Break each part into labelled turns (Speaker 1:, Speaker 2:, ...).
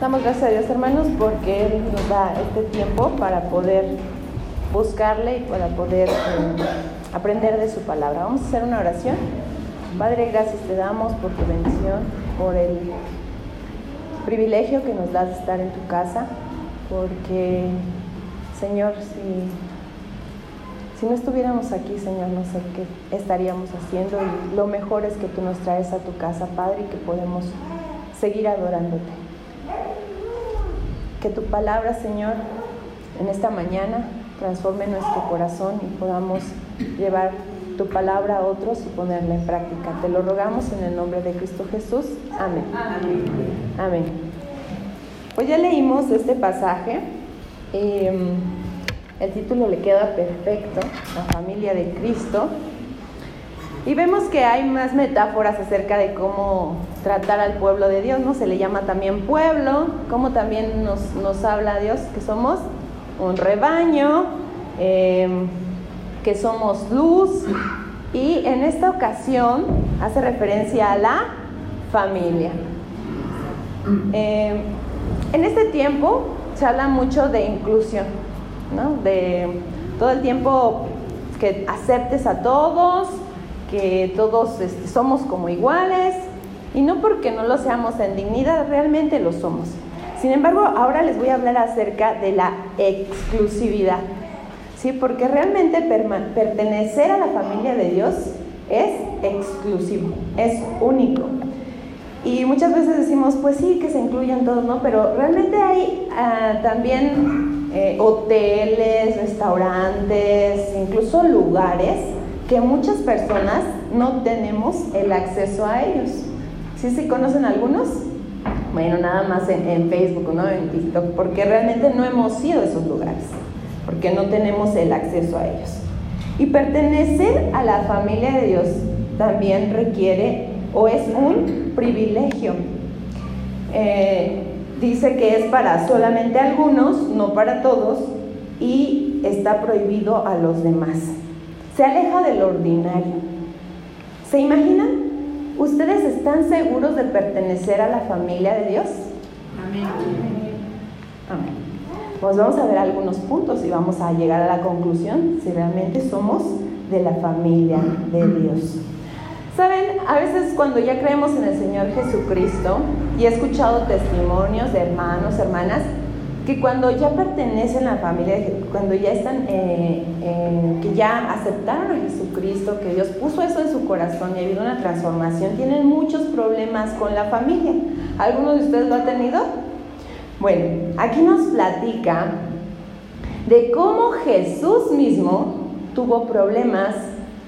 Speaker 1: Damos gracias a Dios, hermanos, porque Él nos da este tiempo para poder buscarle y para poder eh, aprender de su palabra. Vamos a hacer una oración. Padre, gracias te damos por tu bendición, por el privilegio que nos das de estar en tu casa, porque, Señor, si, si no estuviéramos aquí, Señor, no sé qué estaríamos haciendo y lo mejor es que tú nos traes a tu casa, Padre, y que podemos seguir adorándote. Que tu palabra, Señor, en esta mañana transforme nuestro corazón y podamos llevar tu palabra a otros y ponerla en práctica. Te lo rogamos en el nombre de Cristo Jesús. Amén. Amén. Amén. Pues ya leímos este pasaje. Eh, el título le queda perfecto, la familia de Cristo. Y vemos que hay más metáforas acerca de cómo tratar al pueblo de Dios, ¿no? Se le llama también pueblo, como también nos, nos habla Dios que somos un rebaño, eh, que somos luz, y en esta ocasión hace referencia a la familia. Eh, en este tiempo se habla mucho de inclusión, ¿no? De todo el tiempo que aceptes a todos, que todos este, somos como iguales, y no porque no lo seamos en dignidad, realmente lo somos. Sin embargo, ahora les voy a hablar acerca de la exclusividad, ¿sí? Porque realmente pertenecer a la familia de Dios es exclusivo, es único. Y muchas veces decimos, pues sí, que se incluyen todos, ¿no? Pero realmente hay uh, también eh, hoteles, restaurantes, incluso lugares que muchas personas no tenemos el acceso a ellos. ¿Sí se conocen algunos? Bueno, nada más en, Facebook, ¿no? En TikTok, porque realmente no hemos ido a esos lugares, porque no tenemos el acceso a ellos. Y pertenecer a la familia de Dios también requiere o es un privilegio. Eh, dice que es para solamente algunos, no para todos, y está prohibido a los demás. Se aleja del ordinario. ¿Se imaginan? ¿Ustedes están seguros de pertenecer a la familia de Dios? Amén. Amén. Pues vamos a ver algunos puntos y vamos a llegar a la conclusión si realmente somos de la familia de Dios. Saben, a veces cuando ya creemos en el Señor Jesucristo y he escuchado testimonios de hermanos, hermanas, que cuando ya pertenecen a la familia, cuando ya están, eh, que ya aceptaron a Jesucristo, que Dios puso eso en su corazón y ha habido una transformación, tienen muchos problemas con la familia. ¿Alguno de ustedes lo ha tenido? Bueno, aquí nos platica de cómo Jesús mismo tuvo problemas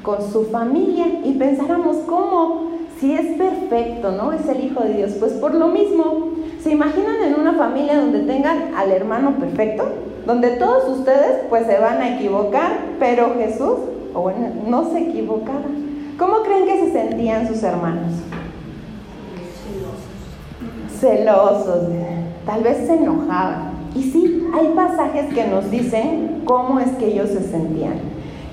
Speaker 1: con su familia y pensáramos cómo, si es perfecto, ¿no? Es el Hijo de Dios, pues por lo mismo ¿Se imaginan en una familia donde tengan al hermano perfecto? Donde todos ustedes pues se van a equivocar, pero Jesús, o bueno, no se equivocaba. ¿Cómo creen que se sentían sus hermanos? Celosos, tal vez se enojaban. Y sí, hay pasajes que nos dicen cómo es que ellos se sentían.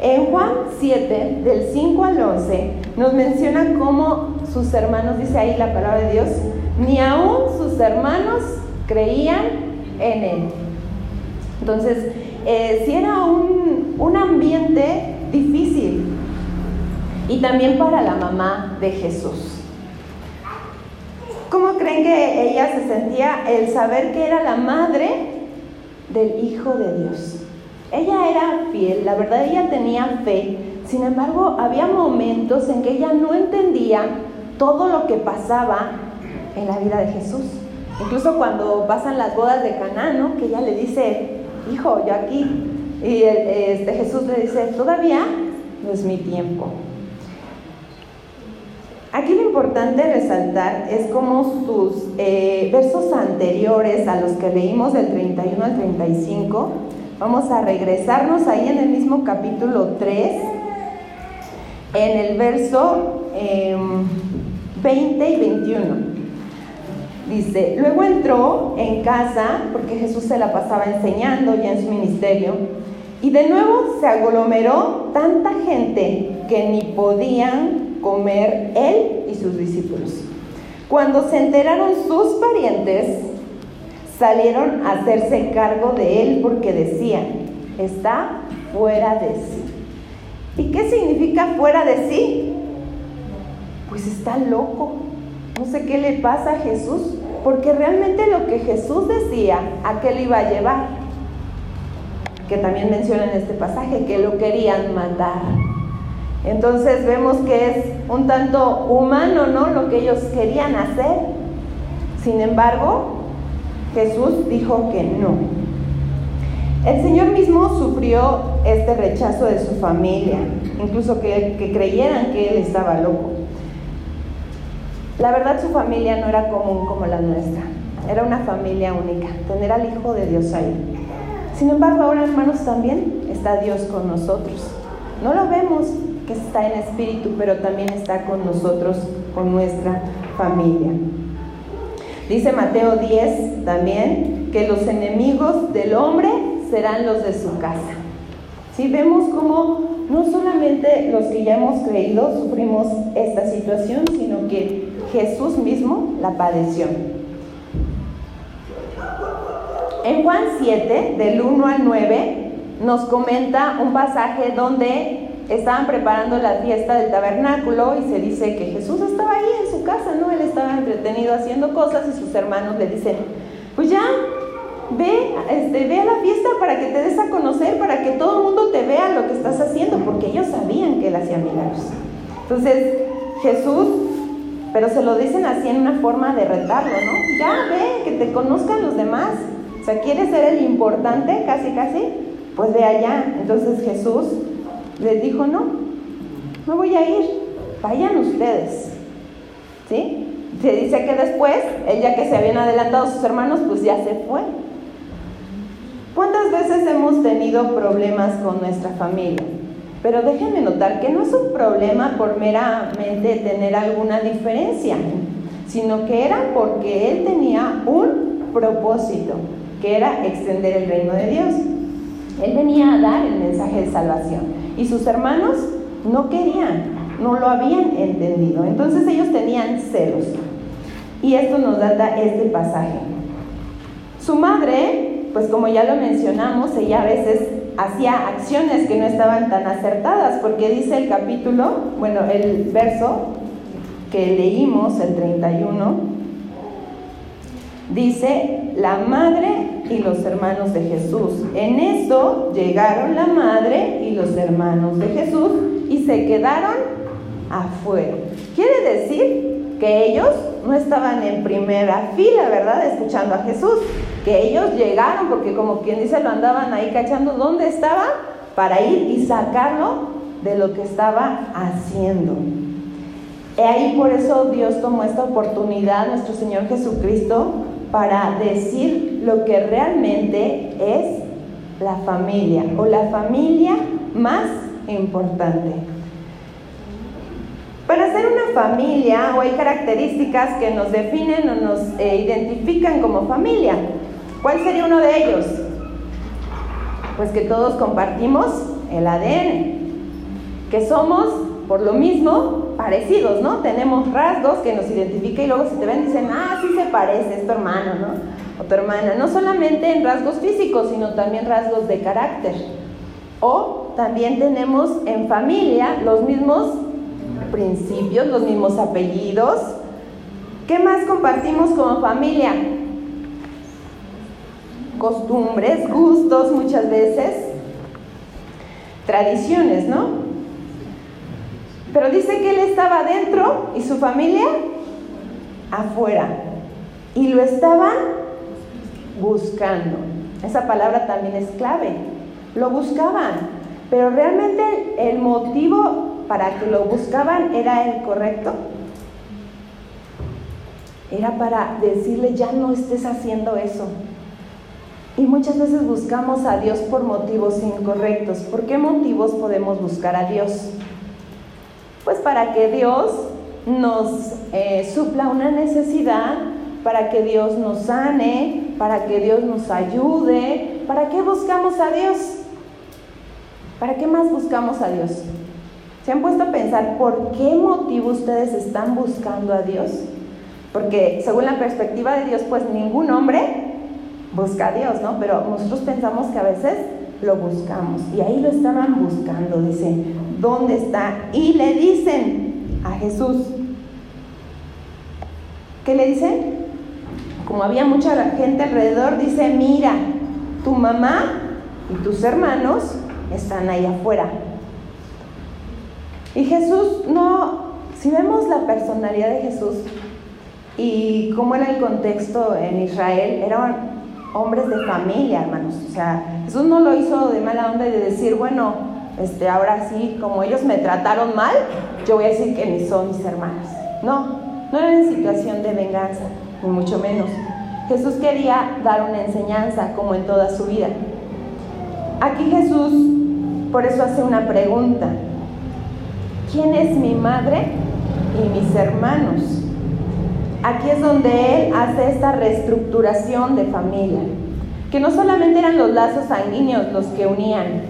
Speaker 1: En Juan 7, del 5 al 11, nos menciona cómo sus hermanos, dice ahí la palabra de Dios, ni aún sus hermanos creían en él. Entonces, eh, si era un, un ambiente difícil y también para la mamá de Jesús. ¿Cómo creen que ella se sentía el saber que era la madre del Hijo de Dios? Ella era fiel, la verdad ella tenía fe, sin embargo había momentos en que ella no entendía todo lo que pasaba en la vida de Jesús. Incluso cuando pasan las bodas de Caná, ¿no? Que ella le dice, hijo, yo aquí. Y este, Jesús le dice, todavía no es mi tiempo. Aquí lo importante resaltar es como sus eh, versos anteriores a los que leímos del 31 al 35, vamos a regresarnos ahí en el mismo capítulo 3, en el verso 20 em, y 21. Dice, luego entró en casa, porque Jesús se la pasaba enseñando ya en su ministerio, y de nuevo se aglomeró tanta gente que ni podían comer él y sus discípulos. Cuando se enteraron sus parientes, salieron a hacerse cargo de él porque decían, está fuera de sí. ¿Y qué significa fuera de sí? Pues está loco. No sé qué le pasa a Jesús, porque realmente lo que Jesús decía, ¿a qué le iba a llevar? Que también menciona en este pasaje, que lo querían matar. Entonces vemos que es un tanto humano, ¿no? Lo que ellos querían hacer. Sin embargo, Jesús dijo que no. El Señor mismo sufrió este rechazo de su familia, incluso que, que creyeran que Él estaba loco. La verdad su familia no era común como la nuestra, era una familia única, tener al Hijo de Dios ahí. Sin embargo, ahora hermanos también está Dios con nosotros. No lo vemos que está en espíritu, pero también está con nosotros, con nuestra familia. Dice Mateo 10 también que los enemigos del hombre serán los de su casa. Si vemos cómo no solamente los que ya hemos creído sufrimos esta situación, sino que Jesús mismo la padeció. En Juan 7, del 1 al 9, nos comenta un pasaje donde estaban preparando la fiesta del tabernáculo y se dice que Jesús estaba ahí en su casa, ¿no? Él estaba entretenido haciendo cosas y sus hermanos le dicen, pues ya, ve, este, ve a la fiesta para que te des a conocer, para que todo el mundo te vea lo que estás haciendo, porque ellos sabían que él hacía milagros. Entonces, Jesús, pero se lo dicen así en una forma de retarlo, ¿no? Ya, ve, que te conozcan los demás. O sea, ¿quieres ser el importante, casi, casi? Pues ve allá. Entonces Jesús les dijo, no, no voy a ir, vayan ustedes. ¿Sí? Se dice que después, él ya que se habían adelantado sus hermanos, pues ya se fue. ¿Cuántas veces hemos tenido problemas con nuestra familia? Pero déjenme notar que no es un problema por meramente tener alguna diferencia, sino que era porque él tenía un propósito, que era extender el reino de Dios. Él venía a dar el mensaje de salvación. Y sus hermanos no querían, no lo habían entendido. Entonces ellos tenían celos. Y esto nos data este pasaje. Su madre, pues como ya lo mencionamos, ella a veces hacía acciones que no estaban tan acertadas, porque dice el capítulo, bueno, el verso que leímos, el 31, dice, la madre y los hermanos de Jesús. En eso llegaron la madre y los hermanos de Jesús y se quedaron afuera. Quiere decir que ellos no estaban en primera fila, ¿verdad? Escuchando a Jesús. Que ellos llegaron, porque como quien dice, lo andaban ahí cachando dónde estaba para ir y sacarlo de lo que estaba haciendo. Y ahí por eso Dios tomó esta oportunidad, nuestro Señor Jesucristo, para decir lo que realmente es la familia o la familia más importante. Familia o hay características que nos definen o nos eh, identifican como familia. ¿Cuál sería uno de ellos? Pues que todos compartimos el ADN, que somos por lo mismo parecidos, ¿no? Tenemos rasgos que nos identifican y luego si te ven dicen, ah, sí se parece, es tu hermano, ¿no? O tu hermana. No solamente en rasgos físicos, sino también rasgos de carácter. O también tenemos en familia los mismos principios, los mismos apellidos. ¿Qué más compartimos como familia? Costumbres, gustos muchas veces, tradiciones, ¿no? Pero dice que él estaba adentro y su familia afuera. Y lo estaban buscando. Esa palabra también es clave. Lo buscaban. Pero realmente el motivo para que lo buscaban era el correcto. Era para decirle, ya no estés haciendo eso. Y muchas veces buscamos a Dios por motivos incorrectos. ¿Por qué motivos podemos buscar a Dios? Pues para que Dios nos eh, supla una necesidad, para que Dios nos sane, para que Dios nos ayude. ¿Para qué buscamos a Dios? ¿Para qué más buscamos a Dios? ¿Se han puesto a pensar por qué motivo ustedes están buscando a Dios? Porque según la perspectiva de Dios, pues ningún hombre busca a Dios, ¿no? Pero nosotros pensamos que a veces lo buscamos. Y ahí lo estaban buscando, dice, ¿dónde está? Y le dicen a Jesús, ¿qué le dicen? Como había mucha gente alrededor, dice, mira, tu mamá y tus hermanos están ahí afuera. Y Jesús no, si vemos la personalidad de Jesús y cómo era el contexto en Israel, eran hombres de familia, hermanos. O sea, Jesús no lo hizo de mala onda de decir, bueno, este, ahora sí, como ellos me trataron mal, yo voy a decir que ni son mis hermanos. No, no era en situación de venganza, ni mucho menos. Jesús quería dar una enseñanza como en toda su vida. Aquí Jesús por eso hace una pregunta. ¿Quién es mi madre y mis hermanos? Aquí es donde Él hace esta reestructuración de familia, que no solamente eran los lazos sanguíneos los que unían,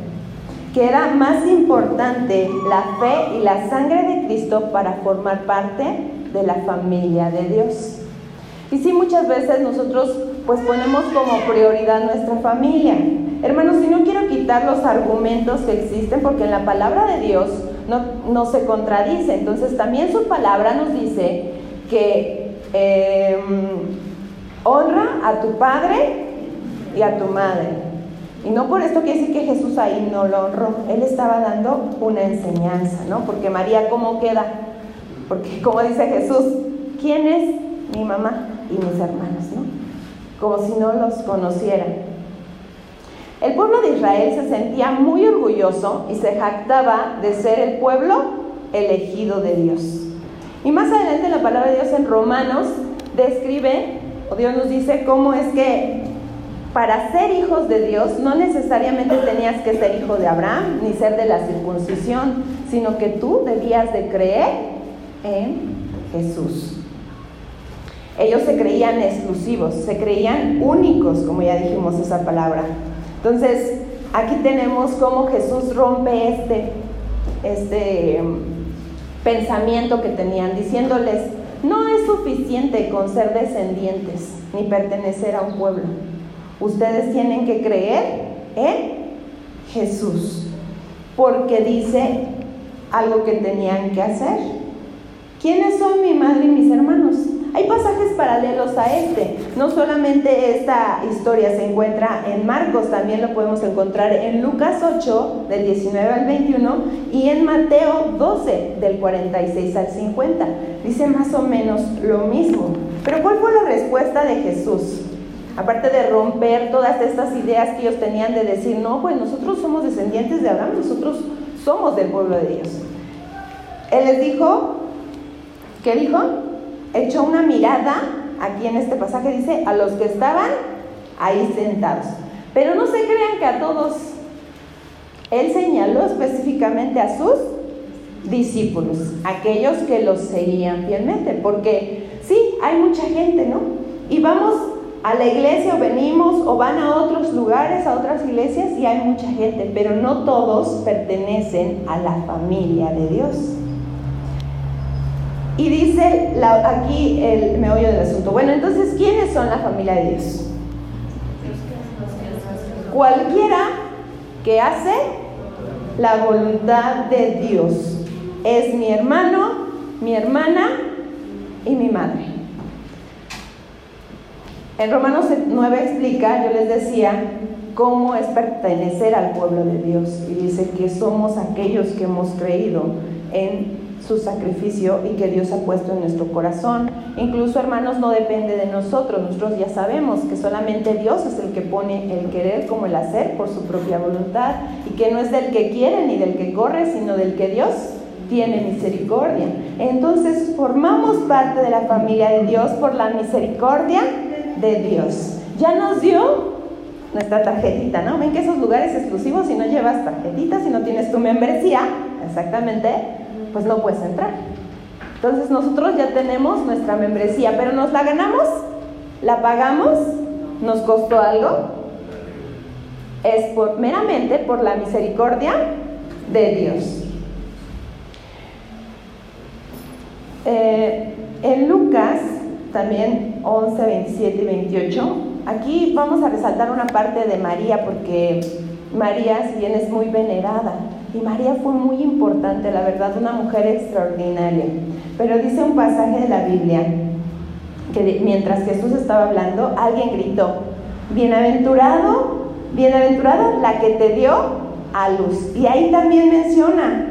Speaker 1: que era más importante la fe y la sangre de Cristo para formar parte de la familia de Dios. Y sí, muchas veces nosotros pues ponemos como prioridad nuestra familia. Hermanos, si no quiero quitar los argumentos que existen, porque en la palabra de Dios no, no se contradice. Entonces también su palabra nos dice que em, honra a tu padre y a tu madre. Y no por esto quiere decir que Jesús ahí no lo honró. Él estaba dando una enseñanza, ¿no? Porque María, ¿cómo queda? Porque como dice Jesús, ¿quién es mi mamá? y mis hermanos, ¿no? Como si no los conocieran. El pueblo de Israel se sentía muy orgulloso y se jactaba de ser el pueblo elegido de Dios. Y más adelante la palabra de Dios en Romanos describe, o Dios nos dice, cómo es que para ser hijos de Dios no necesariamente tenías que ser hijo de Abraham ni ser de la circuncisión, sino que tú debías de creer en Jesús. Ellos se creían exclusivos, se creían únicos, como ya dijimos esa palabra. Entonces, aquí tenemos cómo Jesús rompe este, este mm, pensamiento que tenían, diciéndoles, no es suficiente con ser descendientes ni pertenecer a un pueblo. Ustedes tienen que creer en Jesús, porque dice algo que tenían que hacer. ¿Quiénes son mi madre y mis hermanos? Hay pasajes paralelos a este. No solamente esta historia se encuentra en Marcos, también lo podemos encontrar en Lucas 8, del 19 al 21, y en Mateo 12, del 46 al 50. Dice más o menos lo mismo. Pero ¿cuál fue la respuesta de Jesús? Aparte de romper todas estas ideas que ellos tenían de decir, no, pues nosotros somos descendientes de Abraham, nosotros somos del pueblo de Dios. Él les dijo, ¿qué dijo? Echó una mirada, aquí en este pasaje dice, a los que estaban ahí sentados. Pero no se crean que a todos. Él señaló específicamente a sus discípulos, aquellos que los seguían fielmente, porque sí, hay mucha gente, ¿no? Y vamos a la iglesia o venimos o van a otros lugares, a otras iglesias y hay mucha gente, pero no todos pertenecen a la familia de Dios. Y dice aquí el meollo del asunto. Bueno, entonces, ¿quiénes son la familia de Dios? Cualquiera que hace la voluntad de Dios. Es mi hermano, mi hermana y mi madre. En Romanos 9 explica, yo les decía, cómo es pertenecer al pueblo de Dios. Y dice que somos aquellos que hemos creído en su sacrificio y que Dios ha puesto en nuestro corazón. Incluso, hermanos, no depende de nosotros. Nosotros ya sabemos que solamente Dios es el que pone el querer como el hacer por su propia voluntad y que no es del que quiere ni del que corre, sino del que Dios tiene misericordia. Entonces, formamos parte de la familia de Dios por la misericordia de Dios. Ya nos dio nuestra tarjetita, ¿no? Ven que esos lugares exclusivos, si no llevas tarjetita, si no tienes tu membresía, exactamente, pues no puedes entrar. Entonces nosotros ya tenemos nuestra membresía, pero nos la ganamos, la pagamos, nos costó algo. Es por, meramente por la misericordia de Dios. Eh, en Lucas, también 11, 27 y 28, Aquí vamos a resaltar una parte de María porque María, si bien es muy venerada, y María fue muy importante, la verdad, una mujer extraordinaria. Pero dice un pasaje de la Biblia que mientras Jesús estaba hablando, alguien gritó, bienaventurado, bienaventurada la que te dio a luz. Y ahí también menciona,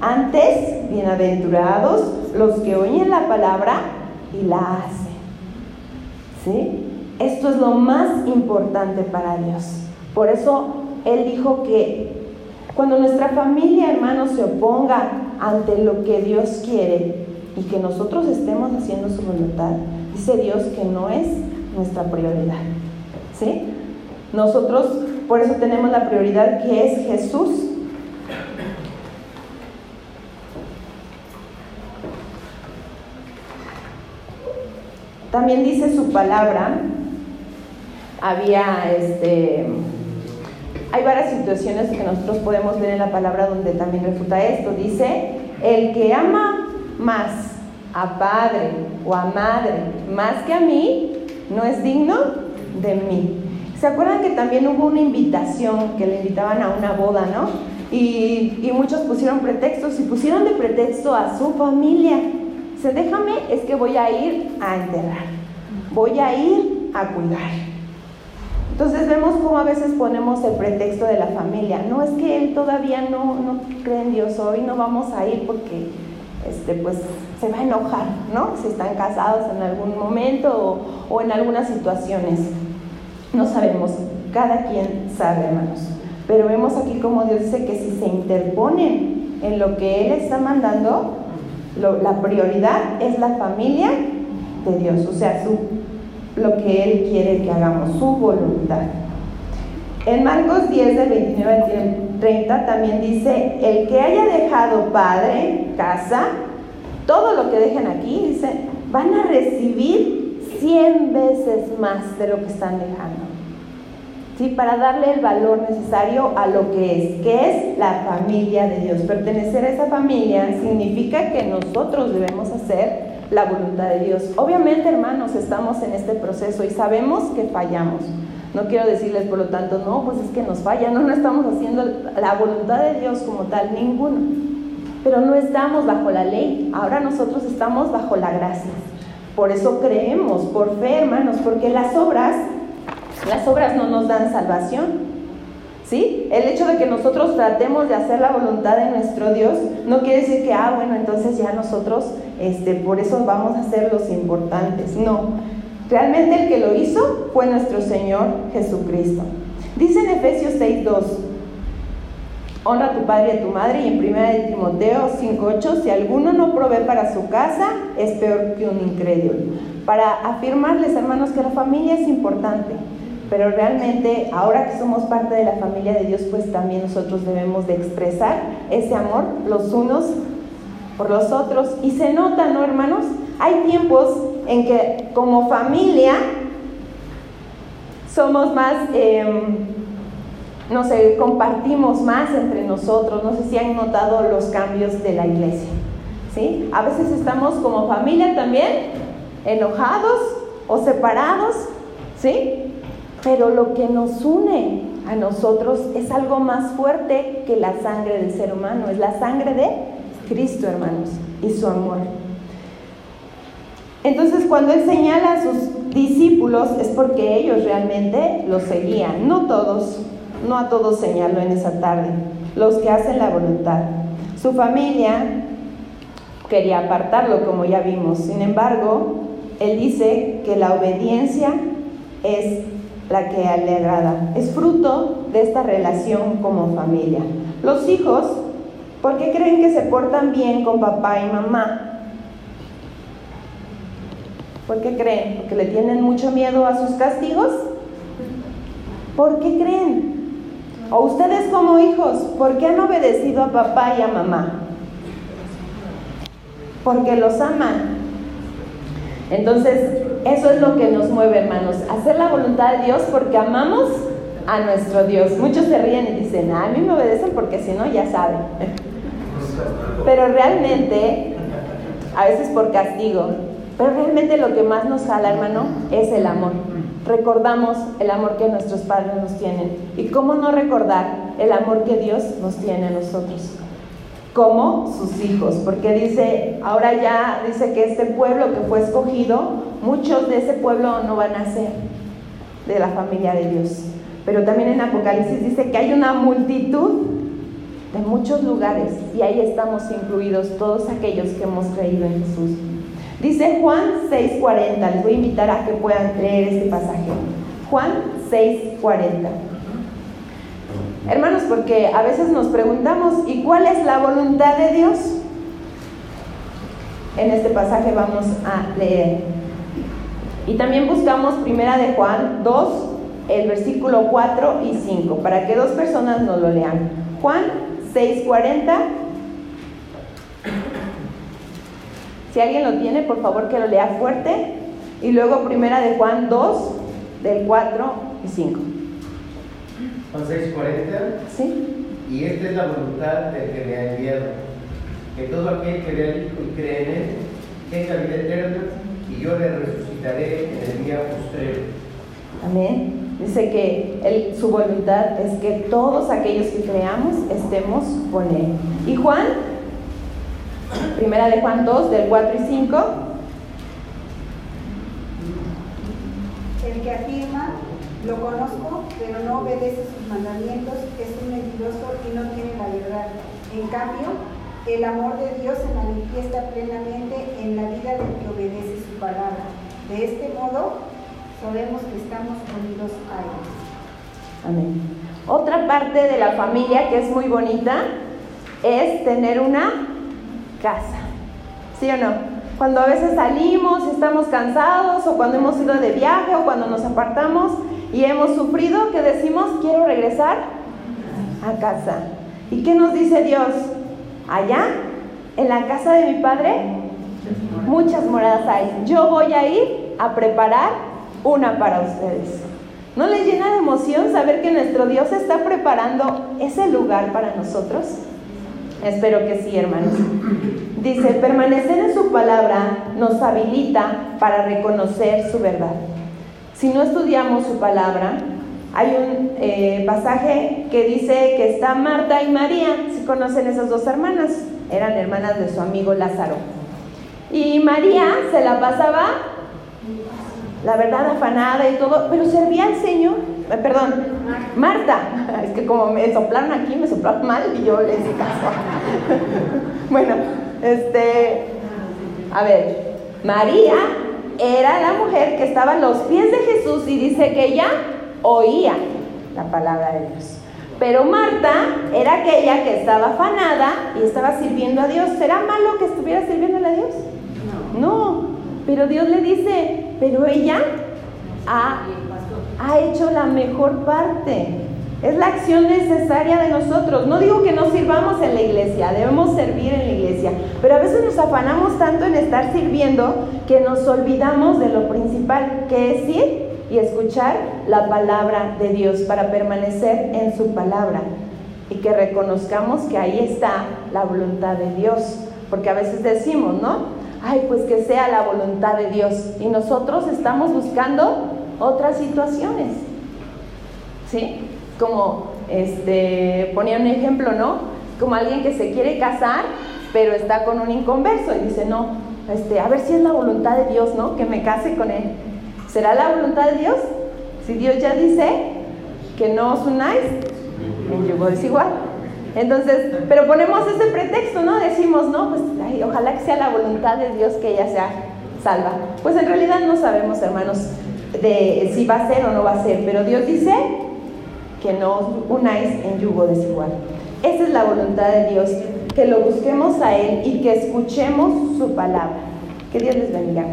Speaker 1: antes, bienaventurados los que oyen la palabra y la hacen. ¿Sí? Esto es lo más importante para Dios. Por eso Él dijo que cuando nuestra familia, hermanos, se oponga ante lo que Dios quiere y que nosotros estemos haciendo su voluntad, dice Dios que no es nuestra prioridad. ¿Sí? Nosotros por eso tenemos la prioridad que es Jesús. También dice su palabra, había este hay varias situaciones que nosotros podemos ver en la palabra donde también refuta esto. Dice, el que ama más a padre o a madre más que a mí, no es digno de mí. ¿Se acuerdan que también hubo una invitación que le invitaban a una boda, no? Y, muchos pusieron pretextos y pusieron de pretexto a su familia. Se déjame, es que voy a ir a enterrar, voy a ir a cuidar. Entonces vemos cómo a veces ponemos el pretexto de la familia. No es que él todavía no, no cree en Dios, hoy no vamos a ir porque este, pues, se va a enojar, ¿no? Si están casados en algún momento o, o en algunas situaciones. No sabemos, cada quien sabe, hermanos. Pero vemos aquí como Dios dice que si se interponen en lo que Él está mandando, la prioridad es la familia de Dios, o sea, su lo que Él quiere que hagamos, su voluntad. En Marcos 10, de 29 al 30, también dice, el que haya dejado padre, casa, todo lo que dejen aquí, dice, van a recibir 100 veces más de lo que están dejando. ¿Sí? Para darle el valor necesario a lo que es, que es la familia de Dios. Pertenecer a esa familia significa que nosotros debemos hacer la voluntad de Dios. Obviamente, hermanos, estamos en este proceso y sabemos que fallamos. No quiero decirles, por lo tanto, no, pues es que nos falla, no, no estamos haciendo la voluntad de Dios como tal, ninguno. Pero no estamos bajo la ley, ahora nosotros estamos bajo la gracia. Por eso creemos, por fe, hermanos, porque las obras, las obras no nos dan salvación, ¿Sí? El hecho de que nosotros tratemos de hacer la voluntad de nuestro Dios no quiere decir que, ah, bueno, entonces ya nosotros, este, por eso vamos a ser los importantes. No. Realmente el que lo hizo fue nuestro Señor Jesucristo. Dice en Efesios 6.2, honra a tu padre y a tu madre, y en 1 de Timoteo 5.8, si alguno no provee para su casa, es peor que un incrédulo. Para afirmarles, hermanos, que la familia es importante. Pero realmente, ahora que somos parte de la familia de Dios, pues también nosotros debemos de expresar ese amor los unos por los otros. Y se nota, ¿no, hermanos? Hay tiempos en que como familia somos más, em, no sé, compartimos más entre nosotros. No sé si han notado los cambios de la iglesia. ¿Sí? A veces estamos como familia también enojados o separados, ¿sí? Pero lo que nos une a nosotros es algo más fuerte que la sangre del ser humano, es la sangre de Cristo, hermanos, y su amor. Entonces, cuando Él señala a sus discípulos es porque ellos realmente lo seguían, no todos, no a todos señaló en esa tarde, los que hacen la voluntad. Su familia quería apartarlo, como ya vimos. Sin embargo, Él dice que la obediencia es la que le agrada. Es fruto de esta relación como familia. Los hijos, ¿por qué creen que se portan bien con papá y mamá? ¿Por qué creen? ¿Porque le tienen mucho miedo a sus castigos? ¿Por qué creen? O ustedes como hijos, ¿por qué han obedecido a papá y a mamá? Porque los aman. Entonces, eso es lo que nos mueve, hermanos, hacer la voluntad de Dios porque amamos a nuestro Dios. Muchos se ríen y dicen, a mí me obedecen porque si no, ya saben. Pero realmente, a veces por castigo, pero realmente lo que más nos jala, hermano, es el amor. recordamos el amor que nuestros padres nos tienen. ¿Y cómo no recordar el amor que Dios nos tiene a nosotros? Como sus hijos, porque dice, ahora ya dice que este pueblo que fue escogido, muchos de ese pueblo no van a ser de la familia de Dios. Pero también en Apocalipsis dice que hay una multitud de muchos lugares y ahí estamos incluidos todos aquellos que hemos creído en Jesús. Dice Juan 6:40, les voy a invitar a que puedan leer este pasaje. Juan 6:40. Hermanos, porque a veces nos preguntamos, ¿y cuál es la voluntad de Dios? En este pasaje vamos a leer. Y también buscamos primera de Juan 2, el versículo 4 y 5, para que dos personas nos lo lean. Juan 6:40 Si alguien lo tiene, por favor que lo lea fuerte. Y luego primera de Juan 2, del 4 y 5.
Speaker 2: Juan 6, 40.
Speaker 1: ¿Sí?
Speaker 2: Y esta es la voluntad del que me ha enviado. Que todo aquel que vea al Hijo y cree en él tenga vida eterna y yo le resucitaré en el día postrero.
Speaker 1: Amén. Dice que él, su voluntad es que todos aquellos que creamos estemos con Él. ¿Y Juan? Primera de Juan 2, del 4 y 5.
Speaker 3: El que afirma, lo conozco, pero no obedece sus mandamientos, es un mentiroso y no tiene la verdad. En cambio, el amor de Dios se manifiesta plenamente en la vida del que obedece su palabra. De este modo, sabemos que estamos unidos a Él.
Speaker 1: Amén. Otra parte de la familia que es muy bonita es tener una casa. ¿Sí o no? Cuando a veces salimos y estamos cansados o cuando hemos ido de viaje o cuando nos apartamos y hemos sufrido, que decimos, quiero regresar a casa. ¿Y qué nos dice Dios? Allá, en la casa de mi Padre, muchas moradas hay. Yo voy a ir a preparar una para ustedes. ¿No les llena de emoción saber que nuestro Dios está preparando ese lugar para nosotros? Espero que sí, hermanos. Dice, permanecer en su palabra nos habilita para reconocer su verdad. Si no estudiamos su palabra, hay un eh, pasaje que dice que está Marta y María, si conocen esas dos hermanas, eran hermanas de su amigo Lázaro. Y María se la pasaba, la verdad, afanada y todo, pero servía al Señor. Eh, perdón, Marta, es que como me soplaron aquí, me soplaron mal y yo le hice caso. bueno, este, a ver, María era la mujer que estaba a los pies de Jesús y dice que ella oía la palabra de Dios. Pero Marta era aquella que estaba afanada y estaba sirviendo a Dios. ¿Será malo que estuviera sirviéndole a Dios? No, pero Dios le dice, pero ella ha, ha hecho la mejor parte. Es la acción necesaria de nosotros. No digo que no sirvamos en la iglesia, debemos servir en la iglesia, pero a veces nos afanamos tanto en estar sirviendo que nos olvidamos de lo principal, que es ir y escuchar la palabra de Dios para permanecer en su palabra y que reconozcamos que ahí está la voluntad de Dios, porque a veces decimos, ¿no? Ay, pues que sea la voluntad de Dios y nosotros estamos buscando otras situaciones. ¿Sí? Como este ponía un ejemplo, ¿no? Como alguien que se quiere casar, pero está con un inconverso y dice, "No, este, a ver si es la voluntad de Dios, ¿no? Que me case con él." ¿Será la voluntad de Dios? Si Dios ya dice que no os unáis en yugo desigual. Entonces, pero ponemos ese pretexto, ¿no? Decimos, no, pues ay, ojalá que sea la voluntad de Dios que ella sea salva. Pues en realidad no sabemos, hermanos, de si va a ser o no va a ser, pero Dios dice que no os unáis en yugo desigual. Esa es la voluntad de Dios, que lo busquemos a Él y que escuchemos su palabra. Que Dios les bendiga.